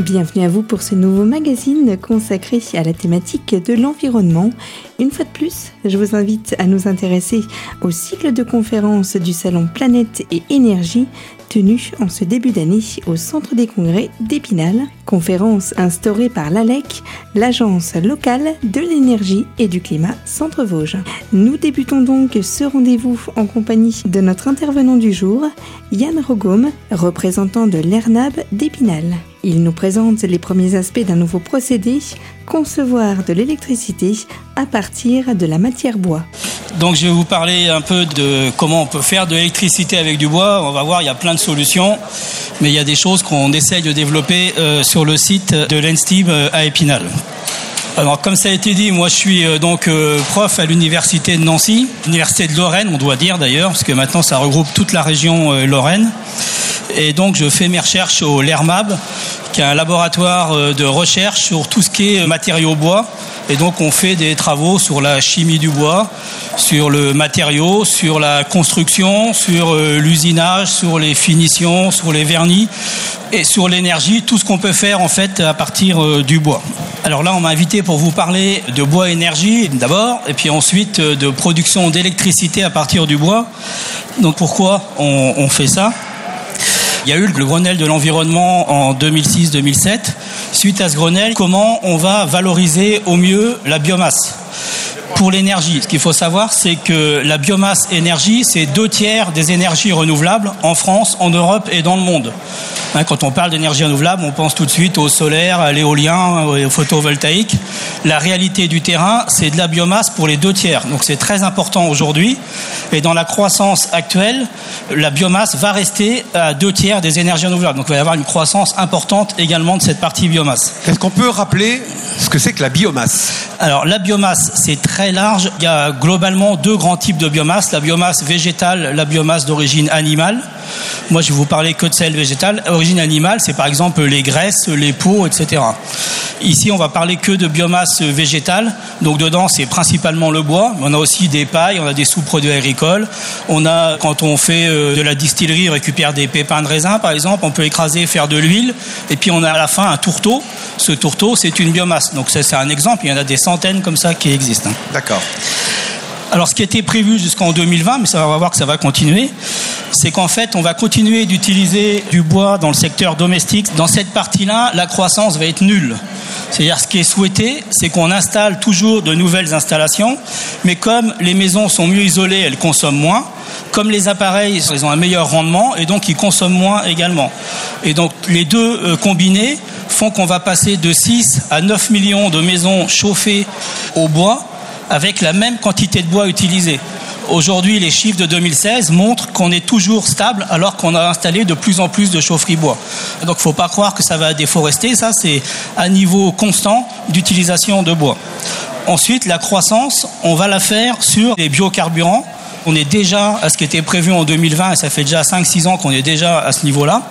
Bienvenue à vous pour ce nouveau magazine consacré à la thématique de l'environnement. Une fois de plus, je vous invite à nous intéresser au cycle de conférences du Salon Planète et Énergie tenu en ce début d'année au Centre des Congrès d'Épinal. Conférence instaurée par l'ALEC, l'Agence locale de l'énergie et du climat Centre-Vosges. Nous débutons donc ce rendez-vous en compagnie de notre intervenant du jour, Yann Rogome, représentant de l'ERNAB d'Épinal. Il nous présente les premiers aspects d'un nouveau procédé, concevoir de l'électricité à partir de la matière bois. Donc je vais vous parler un peu de comment on peut faire de l'électricité avec du bois. On va voir, il y a plein de solutions, mais il y a des choses qu'on essaye de développer euh, sur le site de l'ENSTIB euh, à Épinal. Alors comme ça a été dit, moi je suis euh, donc prof à l'université de Nancy, université de Lorraine, on doit dire d'ailleurs, parce que maintenant ça regroupe toute la région Lorraine. Et donc je fais mes recherches au LERMAB, qui est un laboratoire de recherche sur tout ce qui est matériaux bois. Et donc on fait des travaux sur la chimie du bois, sur le matériau, sur la construction, sur euh, l'usinage, sur les finitions, sur les vernis et sur l'énergie, tout ce qu'on peut faire en fait à partir euh, du bois. Alors là, on m'a invité pour vous parler de bois énergie d'abord, et puis ensuite euh, de production d'électricité à partir du bois. Donc pourquoi on, fait ça? Il y a eu le Grenelle de l'environnement en 2006-2007. Suite à ce Grenelle, comment on va valoriser au mieux la biomasse pour l'énergie, ce qu'il faut savoir, c'est que la biomasse énergie, c'est deux tiers des énergies renouvelables en France, en Europe et dans le monde. Hein, quand on parle d'énergie renouvelable, on pense tout de suite au solaire, à l'éolien, au photovoltaïque. La réalité du terrain, c'est de la biomasse pour les deux tiers. Donc c'est très important aujourd'hui. Et dans la croissance actuelle, la biomasse va rester à deux tiers des énergies renouvelables. Donc il va y avoir une croissance importante également de cette partie biomasse. Est-ce qu'on peut rappeler ce que c'est que la biomasse? Alors la biomasse, c'est très large. Il y a globalement deux grands types de biomasse. La biomasse végétale, la biomasse d'origine animale. Moi, je vais vous parler que de celle végétale. Origine animale, c'est par exemple les graisses, les peaux, etc. Ici, on va parler que de biomasse végétale. Donc dedans, c'est principalement le bois. On a aussi des pailles, on a des sous-produits agricoles. On a, quand on fait euh, de la distillerie, on récupère des pépins de raisin, par exemple. On peut écraser, faire de l'huile. Et puis on a à la fin un tourteau. Ce tourteau, c'est une biomasse. Donc c'est un exemple. Il y en a des centaines comme ça qui existent. Hein. D'accord. Alors ce qui était prévu jusqu'en 2020, mais ça, on va voir que ça va continuer, c'est qu'en fait on va continuer d'utiliser du bois dans le secteur domestique. Dans cette partie-là, la croissance va être nulle. C'est-à-dire ce qui est souhaité, c'est qu'on installe toujours de nouvelles installations, mais comme les maisons sont mieux isolées, elles consomment moins. Comme les appareils, ils ont un meilleur rendement et donc ils consomment moins également. Et donc les deux euh, combinés font qu'on va passer de 6 à 9 millions de maisons chauffées au bois avec la même quantité de bois utilisé. Aujourd'hui, les chiffres de 2016 montrent qu'on est toujours stable alors qu'on a installé de plus en plus de chaufferies bois. Donc il ne faut pas croire que ça va déforester, ça c'est à niveau constant d'utilisation de bois. Ensuite, la croissance, on va la faire sur les biocarburants on est déjà à ce qui était prévu en 2020 et ça fait déjà 5-6 ans qu'on est déjà à ce niveau-là.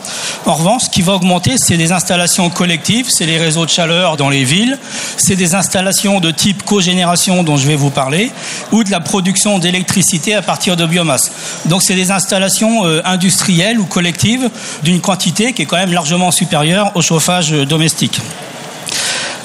En revanche, ce qui va augmenter, c'est des installations collectives, c'est les réseaux de chaleur dans les villes, c'est des installations de type cogénération dont je vais vous parler, ou de la production d'électricité à partir de biomasse. Donc c'est des installations euh, industrielles ou collectives d'une quantité qui est quand même largement supérieure au chauffage domestique.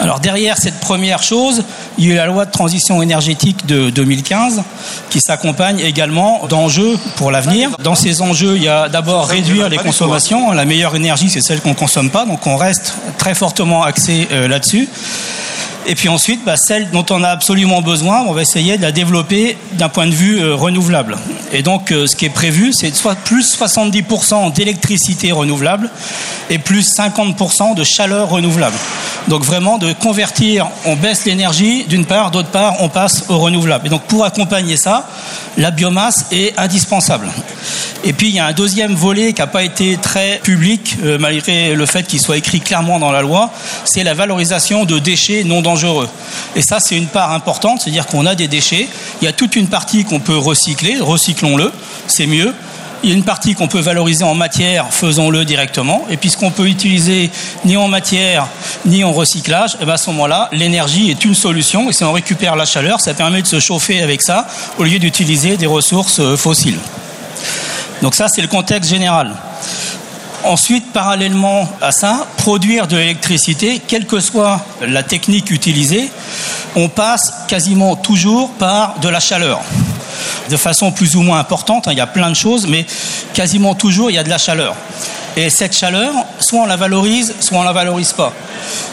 Alors derrière cette première chose, il y a eu la loi de transition énergétique de 2015 qui s'accompagne également d'enjeux pour l'avenir. Dans ces enjeux, il y a d'abord réduire les consommations. La meilleure énergie, c'est celle qu'on ne consomme pas, donc on reste très fortement axé euh, là-dessus. Et puis ensuite, bah, celle dont on a absolument besoin, on va essayer de la développer d'un point de vue euh, renouvelable. Et donc, euh, ce qui est prévu, c'est soit plus 70% d'électricité renouvelable et plus 50% de chaleur renouvelable. Donc vraiment de convertir, on baisse l'énergie d'une part, d'autre part, on passe au renouvelable. Et donc pour accompagner ça, la biomasse est indispensable. Et puis il y a un deuxième volet qui n'a pas été très public, euh, malgré le fait qu'il soit écrit clairement dans la loi, c'est la valorisation de déchets non dangereux. Et ça, c'est une part importante, c'est-à-dire qu'on a des déchets, il y a toute une partie qu'on peut recycler, recyclons-le, c'est mieux. Il y a une partie qu'on peut valoriser en matière, faisons-le directement. Et puis ce qu'on peut utiliser ni en matière ni en recyclage, eh bien à ce moment-là, l'énergie est une solution. Et si on récupère la chaleur, ça permet de se chauffer avec ça au lieu d'utiliser des ressources euh, fossiles. Donc ça, c'est le contexte général. Ensuite, parallèlement à ça, produire de l'électricité, quelle que soit la technique utilisée, on passe quasiment toujours par de la chaleur. De façon plus ou moins importante, hein, il y a plein de choses, mais quasiment toujours il y a de la chaleur. Et cette chaleur, soit on la valorise, soit on la valorise pas.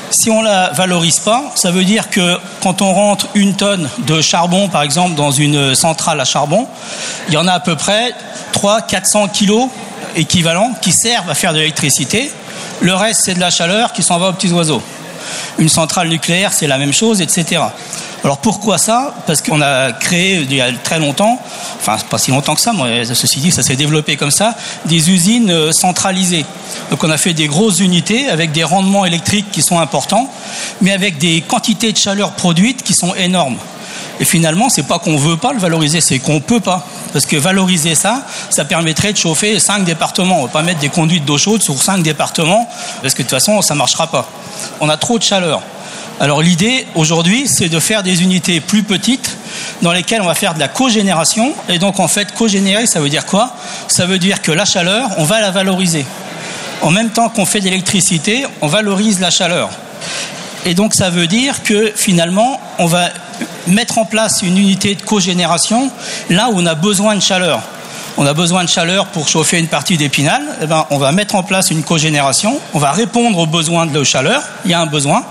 Si on la valorise pas, ça veut dire que quand on rentre une tonne de charbon, par exemple, dans une centrale à charbon, il y en a à peu près 300-400 kilos équivalents qui servent à faire de l'électricité. Le reste, c'est de la chaleur qui s'en va aux petits oiseaux. Une centrale nucléaire, c'est la même chose, etc. Alors pourquoi ça? Parce qu'on a créé il y a très longtemps, enfin pas si longtemps que ça, mais ceci dit, ça s'est développé comme ça, des usines euh, centralisées. Donc on a fait des grosses unités avec des rendements électriques qui sont importants, mais avec des quantités de chaleur produites qui sont énormes. Et finalement, c'est pas qu'on veut pas le valoriser, c'est qu'on peut pas. Parce que valoriser ça, ça permettrait de chauffer cinq départements. On va pas mettre des conduites d'eau chaude sur cinq départements, parce que de toute façon, ça marchera pas. On a trop de chaleur. Alors l'idée aujourd'hui, c'est de faire des unités plus petites dans lesquelles on va faire de la cogénération. Et donc en fait, cogénérer, ça veut dire quoi? Ça veut dire que la chaleur, on va la valoriser. En même temps qu'on fait de l'électricité, on valorise la chaleur. Et donc ça veut dire que finalement, on va mettre en place une unité de cogénération là où on a besoin de chaleur. On a besoin de chaleur pour chauffer une partie d'épinal, eh ben, on va mettre en place une cogénération, on va répondre aux besoins de chaleur, il y a un besoin,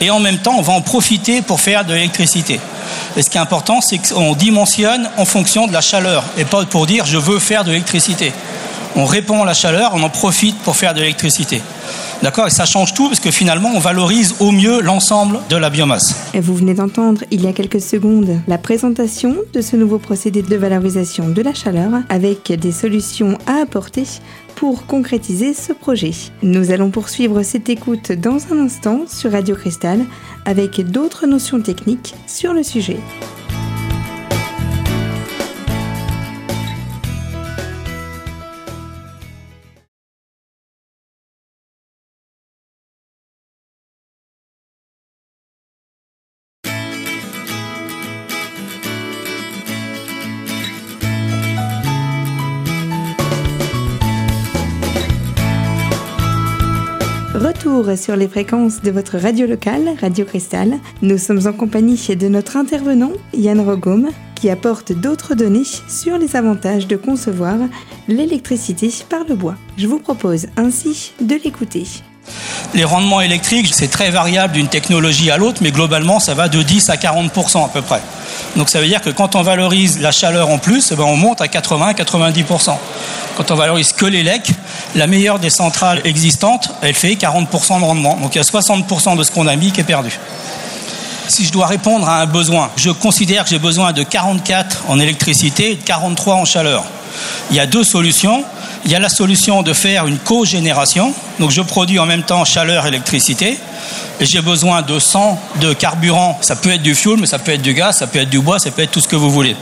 et en même temps, on va en profiter pour faire de l'électricité. Et ce qui est important, c'est qu'on dimensionne en fonction de la chaleur, et pas pour dire je veux faire de l'électricité. On répond à la chaleur, on en profite pour faire de l'électricité. D'accord? Et ça change tout parce que finalement, on valorise au mieux l'ensemble de la biomasse. Vous venez d'entendre il y a quelques secondes la présentation de ce nouveau procédé de valorisation de la chaleur avec des solutions à apporter pour concrétiser ce projet. Nous allons poursuivre cette écoute dans un instant sur Radio Cristal avec d'autres notions techniques sur le sujet. Retour sur les fréquences de votre radio locale, Radio Cristal. Nous sommes en compagnie de notre intervenant, Yann Rogom, qui apporte d'autres données sur les avantages de concevoir l'électricité par le bois. Je vous propose ainsi de l'écouter. Les rendements électriques, c'est très variable d'une technologie à l'autre, mais globalement, ça va de 10 à 40% à peu près. Donc ça veut dire que quand on valorise la chaleur en plus, eh ben, on monte à 80-90%. Quand on valorise que les lecs, la meilleure des centrales existantes, elle fait 40% de rendement. Donc il y a 60% de ce qu'on a mis qui est perdu. Si je dois répondre à un besoin, je considère que j'ai besoin de 44 en électricité et de 43 en chaleur. Il y a deux solutions. Il y a la solution de faire une cogénération. Donc je produis en même temps chaleur et électricité. J'ai besoin de 100 de carburant. Ça peut être du fuel, mais ça peut être du gaz, ça peut être du bois, ça peut être tout ce que vous voulez.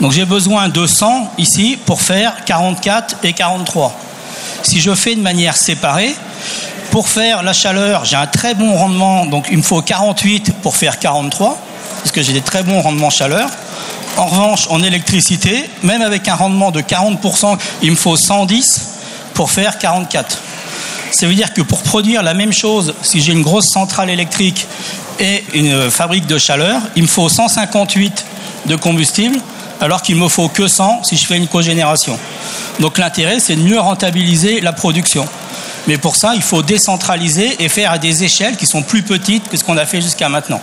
Donc j'ai besoin de 100 ici pour faire 44 et 43. Si je fais de manière séparée, pour faire la chaleur, j'ai un très bon rendement, donc il me faut 48 pour faire 43, parce que j'ai des très bons rendements chaleur. En revanche, en électricité, même avec un rendement de 40%, il me faut 110 pour faire 44. Ça veut dire que pour produire la même chose, si j'ai une grosse centrale électrique et une fabrique de chaleur, il me faut 158 de combustible, alors qu'il me faut que 100 si je fais une cogénération. Donc l'intérêt, c'est de mieux rentabiliser la production. Mais pour ça, il faut décentraliser et faire à des échelles qui sont plus petites que ce qu'on a fait jusqu'à maintenant.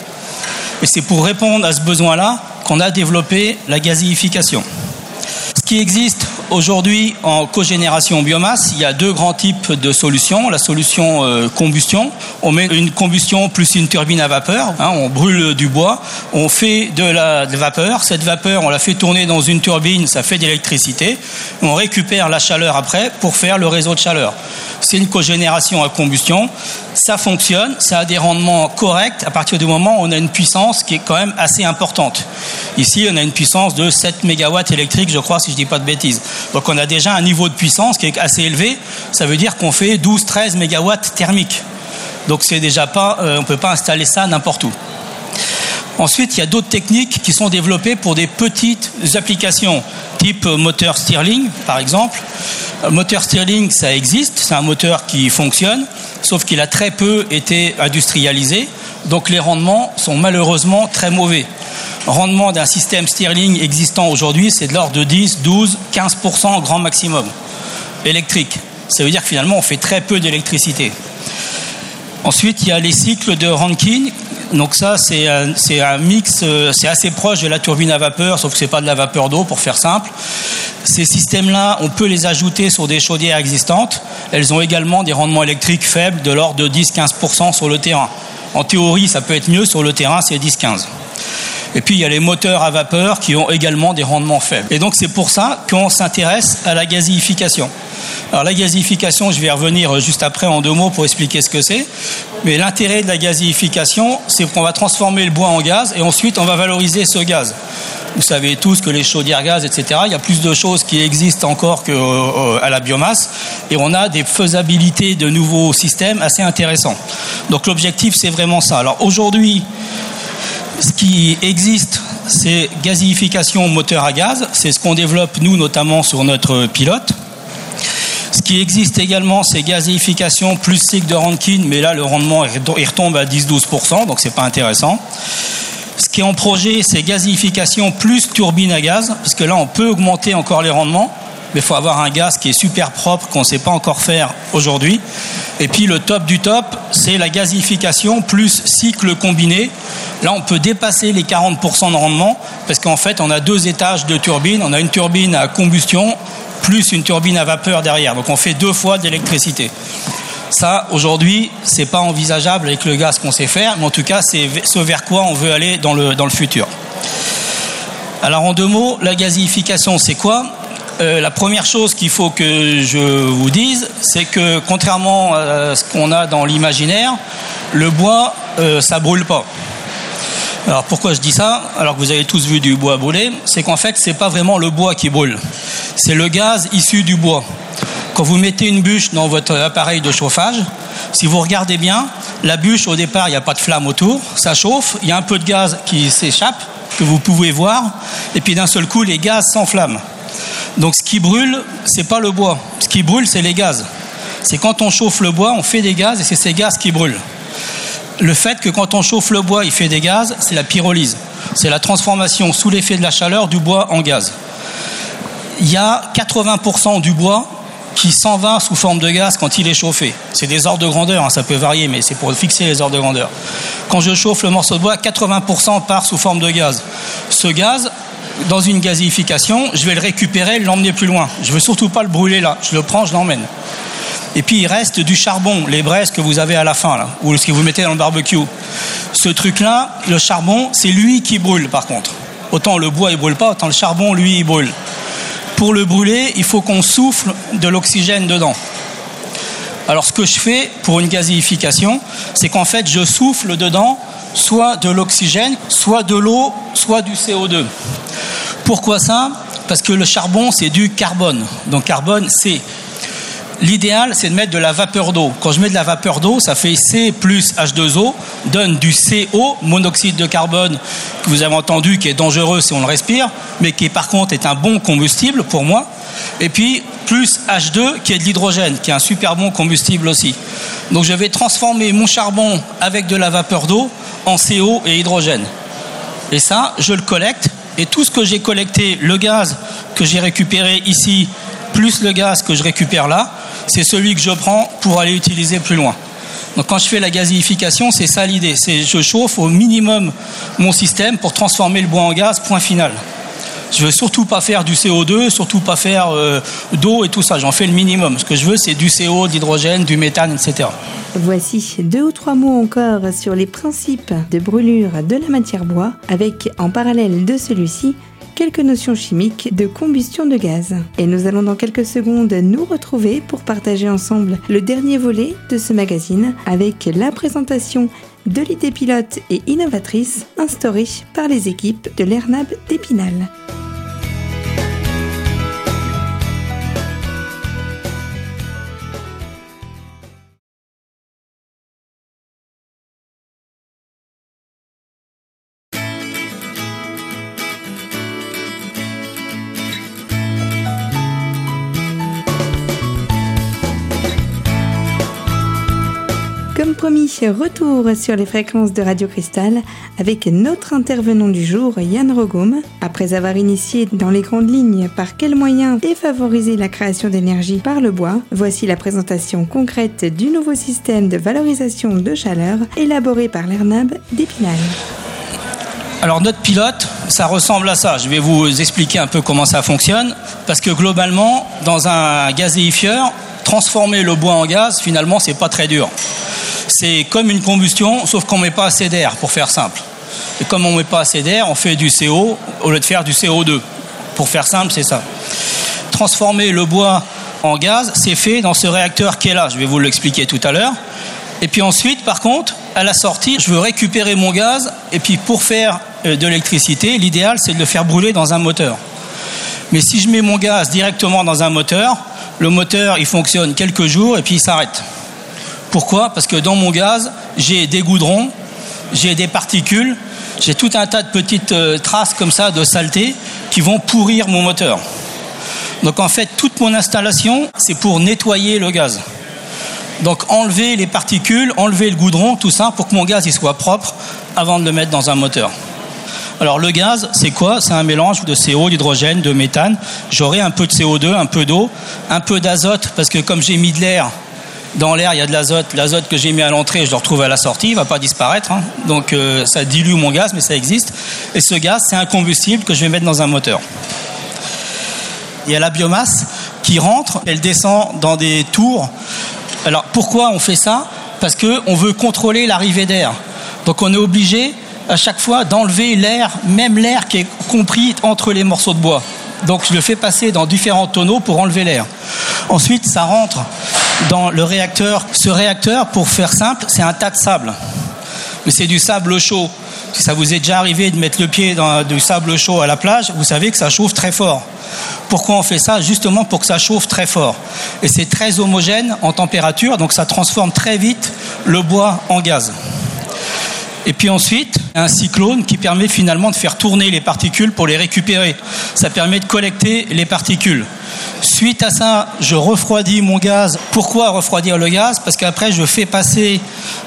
Et c'est pour répondre à ce besoin-là qu'on a développé la gazéification. Ce qui existe aujourd'hui en cogénération biomasse, il y a deux grands types de solutions. La solution euh, combustion, on met une combustion plus une turbine à vapeur, hein, on brûle du bois, on fait de la vapeur, cette vapeur on la fait tourner dans une turbine, ça fait de l'électricité, on récupère la chaleur après pour faire le réseau de chaleur. C'est une cogénération à combustion, ça fonctionne, ça a des rendements corrects à partir du moment où on a une puissance qui est quand même assez importante. Ici, on a une puissance de 7 MW électriques, je crois, si je ne dis pas de bêtises. Donc on a déjà un niveau de puissance qui est assez élevé. Ça veut dire qu'on fait 12-13 MW thermiques. Donc c'est déjà pas, euh, on peut pas installer ça n'importe où. Ensuite, il y a d'autres techniques qui sont développées pour des petites applications, type moteur Stirling, par exemple. Le moteur Stirling, ça existe, c'est un moteur qui fonctionne, sauf qu'il a très peu été industrialisé, donc les rendements sont malheureusement très mauvais. Rendement d'un système Stirling existant aujourd'hui, c'est de l'ordre de 10, 12, 15% grand maximum électrique. Ça veut dire que finalement, on fait très peu d'électricité. Ensuite, il y a les cycles de Rankine. Donc ça, c'est un, mix, euh, c'est assez proche de la turbine à vapeur, sauf que c'est pas de la vapeur d'eau, pour faire simple. Ces systèmes-là, on peut les ajouter sur des chaudières existantes. Elles ont également des rendements électriques faibles, de l'ordre de 10-15% sur le terrain. En théorie, ça peut être mieux, sur le terrain, c'est 10-15. Et puis il y a les moteurs à vapeur qui ont également des rendements faibles. Et donc c'est pour ça qu'on s'intéresse à la gazification. Alors la gazification, je vais revenir juste après en deux mots pour expliquer ce que c'est. Mais l'intérêt de la gazification, c'est qu'on va transformer le bois en gaz et ensuite on va valoriser ce gaz. Vous savez tous que les chaudières gaz, etc., il y a plus de choses qui existent encore qu'à euh, la biomasse et on a des faisabilités de nouveaux systèmes assez intéressants. Donc l'objectif, c'est vraiment ça. Alors aujourd'hui, ce qui existe, c'est gazification moteur à gaz. C'est ce qu'on développe, nous, notamment sur notre pilote. Ce qui existe également, c'est gazification plus cycle de Rankine, mais là, le rendement, il retombe à 10-12%, donc c'est pas intéressant. Ce qui est en projet, c'est gazification plus turbine à gaz, parce que là, on peut augmenter encore les rendements mais il faut avoir un gaz qui est super propre, qu'on ne sait pas encore faire aujourd'hui. Et puis le top du top, c'est la gazification plus cycle combiné. Là, on peut dépasser les 40% de rendement, parce qu'en fait, on a deux étages de turbine. On a une turbine à combustion, plus une turbine à vapeur derrière. Donc on fait deux fois d'électricité. Ça, aujourd'hui, c'est pas envisageable avec le gaz qu'on sait faire, mais en tout cas, c'est ce vers quoi on veut aller dans le, futur. Alors en deux mots, la gazification, c'est quoi? Euh, la première chose qu'il faut que je vous dise, c'est que contrairement à ce qu'on a dans l'imaginaire, le bois, euh, ça brûle pas. Alors pourquoi je dis ça Alors que vous avez tous vu du bois brûler, c'est qu'en fait, c'est pas vraiment le bois qui brûle, c'est le gaz issu du bois. Quand vous mettez une bûche dans votre appareil de chauffage, si vous regardez bien, la bûche au départ, il n'y a pas de flamme autour, ça chauffe, il y a un peu de gaz qui s'échappe, que vous pouvez voir, et puis d'un seul coup, les gaz s'enflamment. Donc ce qui brûle, c'est pas le bois. Ce qui brûle, c'est les gaz. C'est quand on chauffe le bois, on fait des gaz et c'est ces gaz qui brûlent. Le fait que quand on chauffe le bois, il fait des gaz, c'est la pyrolyse. C'est la transformation sous l'effet de la chaleur du bois en gaz. Il y a 80% du bois qui s'en va sous forme de gaz quand il est chauffé. C'est des ordres de grandeur, hein, ça peut varier, mais c'est pour fixer les ordres de grandeur. Quand je chauffe le morceau de bois, 80% part sous forme de gaz. Ce gaz, dans une gazification, je vais le récupérer, l'emmener plus loin. Je veux surtout pas le brûler là. Je le prends, je l'emmène. Et puis il reste du charbon, les braises que vous avez à la fin ou ce que vous mettez dans le barbecue. Ce truc-là, le charbon, c'est lui qui brûle par contre. Autant le bois il brûle pas, autant le charbon lui il brûle. Pour le brûler, il faut qu'on souffle de l'oxygène dedans. Alors ce que je fais pour une gazification, c'est qu'en fait je souffle dedans soit de l'oxygène, soit de l'eau, soit du CO2. Pourquoi ça? Parce que le charbon, c'est du carbone. Donc carbone, c'est... L'idéal, c'est de mettre de la vapeur d'eau. Quand je mets de la vapeur d'eau, ça fait C plus H2O, donne du CO, monoxyde de carbone, que vous avez entendu, qui est dangereux si on le respire, mais qui par contre est un bon combustible pour moi. Et puis plus H2, qui est de l'hydrogène, qui est un super bon combustible aussi. Donc je vais transformer mon charbon avec de la vapeur d'eau en CO et hydrogène. Et ça, je le collecte et tout ce que j'ai collecté, le gaz que j'ai récupéré ici, plus le gaz que je récupère là, c'est celui que je prends pour aller utiliser plus loin. Donc quand je fais la gazification, c'est ça l'idée. C'est je chauffe au minimum mon système pour transformer le bois en gaz, point final. Je veux surtout pas faire du CO2, surtout pas faire euh, d'eau et tout ça. J'en fais le minimum. Ce que je veux, c'est du CO, de l'hydrogène, du méthane, etc. Voici deux ou trois mots encore sur les principes de brûlure de la matière bois, avec en parallèle de celui-ci quelques notions chimiques de combustion de gaz. Et nous allons dans quelques secondes nous retrouver pour partager ensemble le dernier volet de ce magazine avec la présentation de l'idée pilote et innovatrice instaurée par les équipes de l'ERNAB d'Épinal. Retour sur les fréquences de Radio Cristal avec notre intervenant du jour, Yann Rogom. Après avoir initié dans les grandes lignes par quels moyens et favoriser la création d'énergie par le bois, voici la présentation concrète du nouveau système de valorisation de chaleur élaboré par l'ERNAB d'Épinal. Alors notre pilote, ça ressemble à ça. Je vais vous expliquer un peu comment ça fonctionne. Parce que globalement, dans un gazéifieur, transformer le bois en gaz, finalement, c'est pas très dur. C'est comme une combustion, sauf qu'on met pas assez d'air, pour faire simple. Et comme on met pas assez d'air, on fait du CO au lieu de faire du CO2. Pour faire simple, c'est ça. Transformer le bois en gaz, c'est fait dans ce réacteur qui est là. Je vais vous l'expliquer tout à l'heure. Et puis ensuite, par contre, à la sortie, je veux récupérer mon gaz. Et puis pour faire euh, de l'électricité, l'idéal, c'est de le faire brûler dans un moteur. Mais si je mets mon gaz directement dans un moteur, le moteur, il fonctionne quelques jours et puis il s'arrête. Pourquoi? Parce que dans mon gaz, j'ai des goudrons, j'ai des particules, j'ai tout un tas de petites euh, traces comme ça de saleté qui vont pourrir mon moteur. Donc en fait, toute mon installation, c'est pour nettoyer le gaz. Donc enlever les particules, enlever le goudron, tout ça pour que mon gaz il soit propre avant de le mettre dans un moteur. Alors le gaz, c'est quoi? C'est un mélange de CO, d'hydrogène, de méthane. J'aurai un peu de CO2, un peu d'eau, un peu d'azote, parce que comme j'ai mis de l'air, dans l'air il y a de l'azote. L'azote que j'ai mis à l'entrée, je le retrouve à la sortie, il va pas disparaître. Hein. Donc euh, ça dilue mon gaz, mais ça existe. Et ce gaz, c'est un combustible que je vais mettre dans un moteur. Il y a la biomasse qui rentre, elle descend dans des tours alors pourquoi on fait ça? Parce qu'on veut contrôler l'arrivée d'air. Donc on est obligé à chaque fois d'enlever l'air, même l'air qui est compris entre les morceaux de bois. Donc je le fais passer dans différents tonneaux pour enlever l'air. Ensuite, ça rentre dans le réacteur. Ce réacteur, pour faire simple, c'est un tas de sable. Mais c'est du sable chaud. Si ça vous est déjà arrivé de mettre le pied dans du sable chaud à la plage, vous savez que ça chauffe très fort. Pourquoi on fait ça Justement pour que ça chauffe très fort. Et c'est très homogène en température, donc ça transforme très vite le bois en gaz. Et puis ensuite, un cyclone qui permet finalement de faire tourner les particules pour les récupérer. Ça permet de collecter les particules. Suite à ça, je refroidis mon gaz. Pourquoi refroidir le gaz? Parce qu'après, je fais passer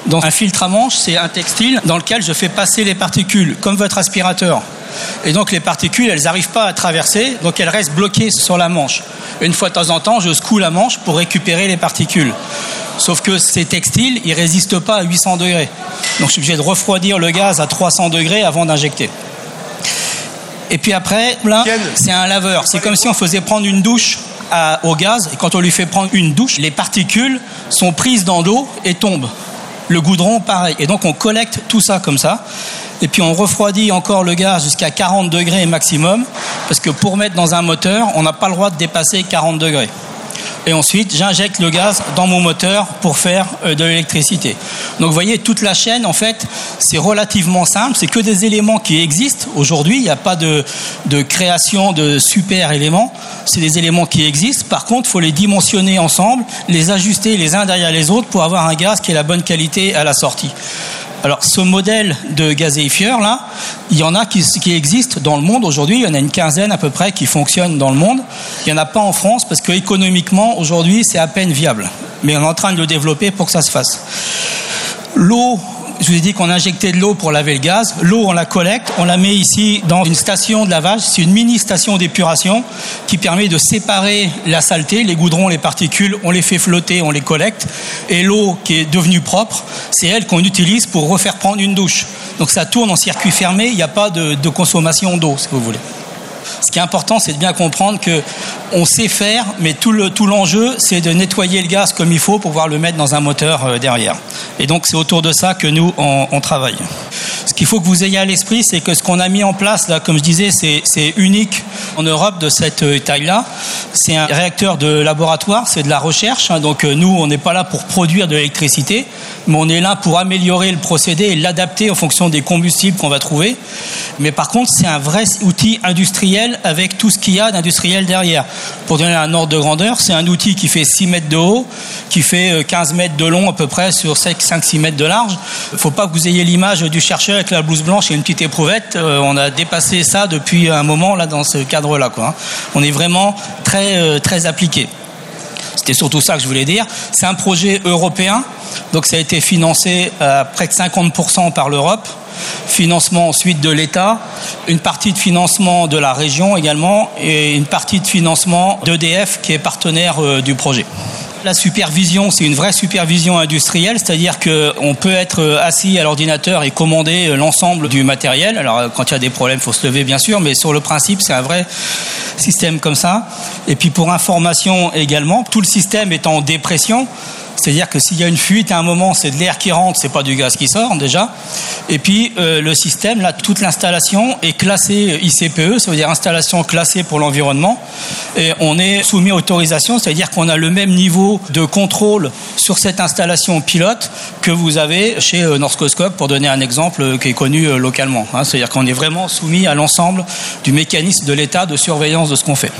dans un filtre à manche, c'est un textile, dans lequel je fais passer les particules, comme votre aspirateur. Et donc les particules, elles n'arrivent pas à traverser, donc elles restent bloquées sur la manche. Une fois de temps en temps, je secoue la manche pour récupérer les particules. Sauf que ces textiles, ils résistent pas à 800 degrés. Donc je suis obligé de refroidir le gaz à 300 degrés avant d'injecter. Et puis après, là, c'est un laveur. C'est comme si on faisait prendre une douche au gaz, et quand on lui fait prendre une douche, les particules sont prises dans l'eau et tombent. Le goudron, pareil. Et donc on collecte tout ça comme ça. Et puis on refroidit encore le gaz jusqu'à 40 degrés maximum, parce que pour mettre dans un moteur, on n'a pas le droit de dépasser 40 degrés et ensuite j'injecte le gaz dans mon moteur pour faire euh, de l'électricité. Donc vous voyez, toute la chaîne, en fait, c'est relativement simple, c'est que des éléments qui existent aujourd'hui, il n'y a pas de, de création de super éléments, c'est des éléments qui existent, par contre, il faut les dimensionner ensemble, les ajuster les uns derrière les autres pour avoir un gaz qui est la bonne qualité à la sortie. Alors, ce modèle de gazéifieur, là, il y en a qui, existent dans le monde aujourd'hui. Il y en a une quinzaine à peu près qui fonctionnent dans le monde. Il n'y en a pas en France parce que économiquement, aujourd'hui, c'est à peine viable. Mais on est en train de le développer pour que ça se fasse. L'eau je vous ai dit qu'on injectait de l'eau pour laver le gaz. L'eau, on la collecte, on la met ici dans une station de lavage. C'est une mini station d'épuration qui permet de séparer la saleté, les goudrons, les particules. On les fait flotter, on les collecte. Et l'eau qui est devenue propre, c'est elle qu'on utilise pour refaire prendre une douche. Donc ça tourne en circuit fermé. Il n'y a pas de, consommation d'eau, si vous voulez. Ce qui est important, c'est de bien comprendre que on sait faire, mais tout le tout l'enjeu, c'est de nettoyer le gaz comme il faut pour pouvoir le mettre dans un moteur euh, derrière. Et donc c'est autour de ça que nous on, travaille. Ce qu'il faut que vous ayez à l'esprit, c'est que ce qu'on a mis en place là, comme je disais, c'est unique en Europe de cette euh, taille-là. C'est un réacteur de laboratoire, c'est de la recherche. Hein, donc euh, nous, on n'est pas là pour produire de l'électricité, mais on est là pour améliorer le procédé et l'adapter en fonction des combustibles qu'on va trouver. Mais par contre, c'est un vrai outil industriel avec tout ce qu'il y a d'industriel derrière. Pour donner un ordre de grandeur, c'est un outil qui fait 6 mètres de haut, qui fait 15 euh, mètres de long à peu près sur 5-6 mètres de large. Il ne faut pas que vous ayez l'image du chercheur avec la blouse blanche et une petite éprouvette. Euh, on a dépassé ça depuis un moment là dans ce cadre-là. Hein. On est vraiment très, euh, très appliqué C'était surtout ça que je voulais dire. C'est un projet européen, donc ça a été financé à près de 50% par l'Europe. Financement ensuite de l'État, une partie de financement de la région également et une partie de financement d'EDF qui est partenaire euh, du projet. La supervision, c'est une vraie supervision industrielle, c'est-à-dire qu'on peut être euh, assis à l'ordinateur et commander euh, l'ensemble du matériel. Alors quand il y a des problèmes, il faut se lever bien sûr, mais sur le principe, c'est un vrai système comme ça. Et puis pour information également, tout le système est en dépression. C'est-à-dire que s'il y a une fuite à un moment, c'est de l'air qui rentre, c'est pas du gaz qui sort déjà. Et puis euh, le système, là, toute l'installation est classée ICPE, ça veut dire installation classée pour l'environnement. Et on est soumis à autorisation, c'est-à-dire qu'on a le même niveau de contrôle sur cette installation pilote que vous avez chez euh, Northcoscope, pour donner un exemple euh, qui est connu euh, localement. Hein. C'est-à-dire qu'on est vraiment soumis à l'ensemble du mécanisme de l'état de surveillance de ce qu'on fait.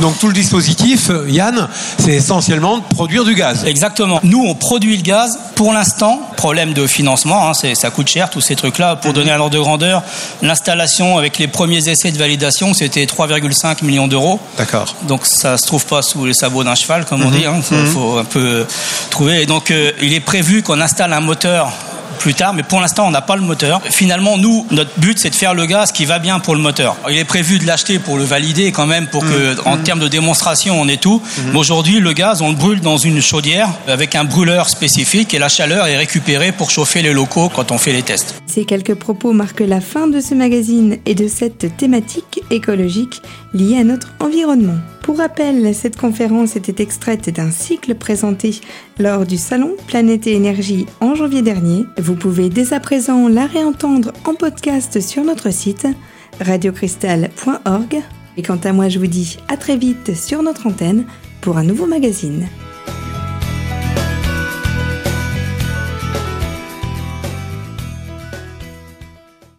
Donc tout le dispositif, euh, Yann, c'est essentiellement de produire du gaz. Exactement. Nous, on produit le gaz. Pour l'instant, problème de financement, hein, c'est- ça coûte cher tous ces trucs-là. Pour donner un ordre de grandeur, l'installation avec les premiers essais de validation, c'était 3,5 millions d'euros. D'accord. Donc ça se trouve pas sous les sabots d'un cheval, comme on dit. Il faut un peu trouver. Et donc euh, il est prévu qu'on installe un moteur plus tard, mais pour l'instant on n'a pas le moteur. Finalement, nous, notre but c'est de faire le gaz qui va bien pour le moteur. Il est prévu de l'acheter pour le valider quand même, pour que en termes de démonstration on ait tout. Mais aujourd'hui, le gaz on le brûle dans une chaudière avec un brûleur spécifique et la chaleur est récupérée pour chauffer les locaux quand on fait les tests. Ces quelques propos marquent la fin de ce magazine et de cette thématique écologique liée à notre environnement. Pour rappel, cette conférence était extraite d'un cycle présenté lors du salon Planète et Énergie en janvier dernier. Vous pouvez dès à présent la réentendre en podcast sur notre site radiocristal.org. Et quant à moi, je vous dis à très vite sur notre antenne pour un nouveau magazine.